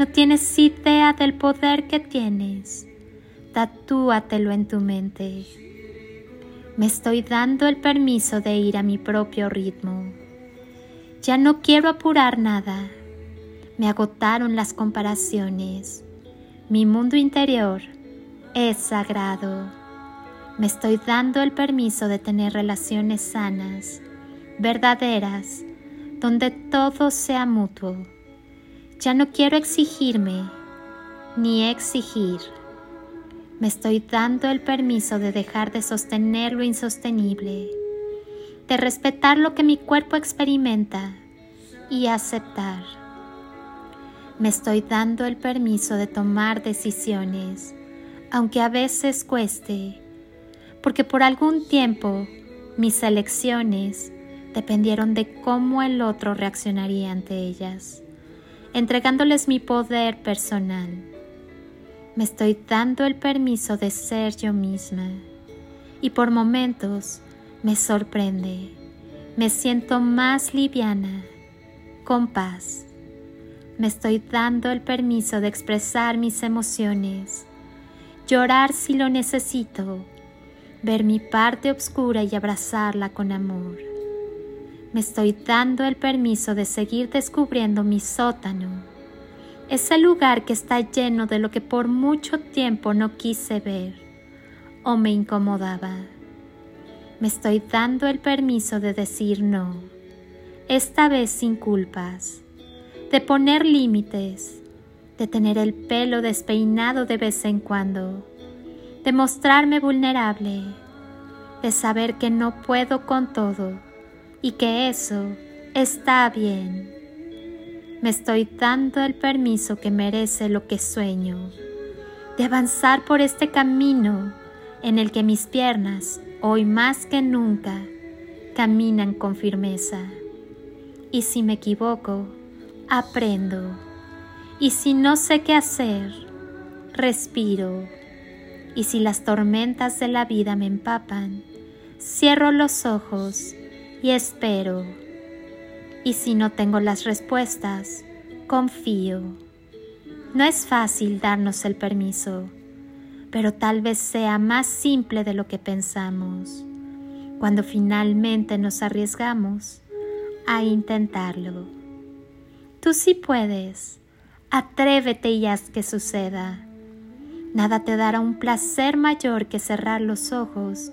No tienes idea del poder que tienes. Tatúatelo en tu mente. Me estoy dando el permiso de ir a mi propio ritmo. Ya no quiero apurar nada. Me agotaron las comparaciones. Mi mundo interior es sagrado. Me estoy dando el permiso de tener relaciones sanas, verdaderas, donde todo sea mutuo ya no quiero exigirme ni exigir. Me estoy dando el permiso de dejar de sostener lo insostenible, de respetar lo que mi cuerpo experimenta y aceptar. Me estoy dando el permiso de tomar decisiones, aunque a veces cueste, porque por algún tiempo mis elecciones dependieron de cómo el otro reaccionaría ante ellas entregándoles mi poder personal. Me estoy dando el permiso de ser yo misma y por momentos me sorprende. Me siento más liviana, con paz. Me estoy dando el permiso de expresar mis emociones, llorar si lo necesito, ver mi parte oscura y abrazarla con amor me estoy dando el permiso de seguir descubriendo mi sótano, ese lugar que está lleno de lo que por mucho tiempo no quise ver o me incomodaba. Me estoy dando el permiso de decir no, esta vez sin culpas, de poner límites, de tener el pelo despeinado de vez en cuando, de mostrarme vulnerable, de saber que no puedo con todo y que eso está bien. Me estoy dando el permiso que merece lo que sueño, de avanzar por este camino en el que mis piernas, hoy más que nunca, caminan con firmeza. Y si me equivoco, aprendo. Y si no sé qué hacer, respiro. Y si las tormentas de la vida me empapan, cierro los ojos y espero. Y si no tengo las respuestas, confío. No es fácil darnos el permiso, pero tal vez sea más simple de lo que pensamos cuando finalmente nos arriesgamos a intentarlo. Tú sí puedes. Atrévete y haz que suceda. Nada te dará un placer mayor que cerrar los ojos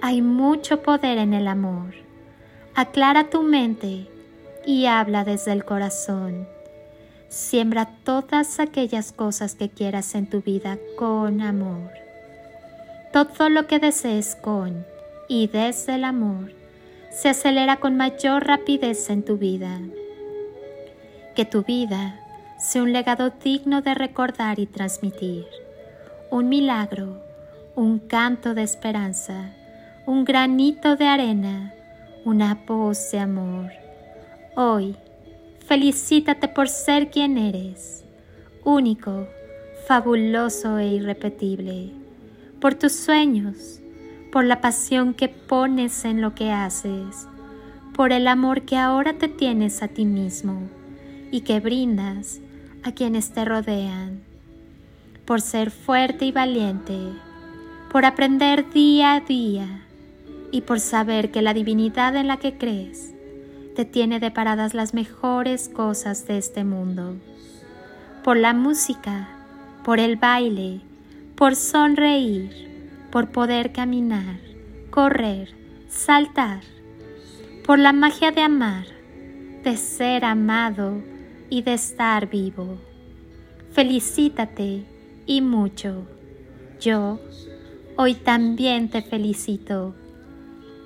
hay mucho poder en el amor. Aclara tu mente y habla desde el corazón. Siembra todas aquellas cosas que quieras en tu vida con amor. Todo lo que desees con y desde el amor se acelera con mayor rapidez en tu vida. Que tu vida sea un legado digno de recordar y transmitir, un milagro, un canto de esperanza, un granito de arena, una voz de amor. Hoy, felicítate por ser quien eres, único, fabuloso e irrepetible, por tus sueños, por la pasión que pones en lo que haces, por el amor que ahora te tienes a ti mismo y que brindas a quienes te rodean, por ser fuerte y valiente, por aprender día a día y por saber que la divinidad en la que crees te tiene deparadas las mejores cosas de este mundo. Por la música, por el baile, por sonreír, por poder caminar, correr, saltar, por la magia de amar, de ser amado y de estar vivo. Felicítate y mucho. Yo hoy también te felicito.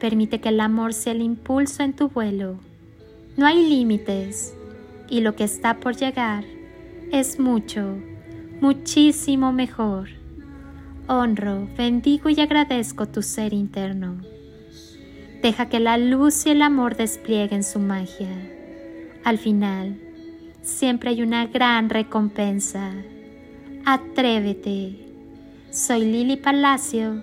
Permite que el amor sea el impulso en tu vuelo. No hay límites y lo que está por llegar es mucho, muchísimo mejor. Honro, bendigo y agradezco tu ser interno. Deja que la luz y el amor desplieguen su magia. Al final, siempre hay una gran recompensa. Atrévete. Soy Lili Palacio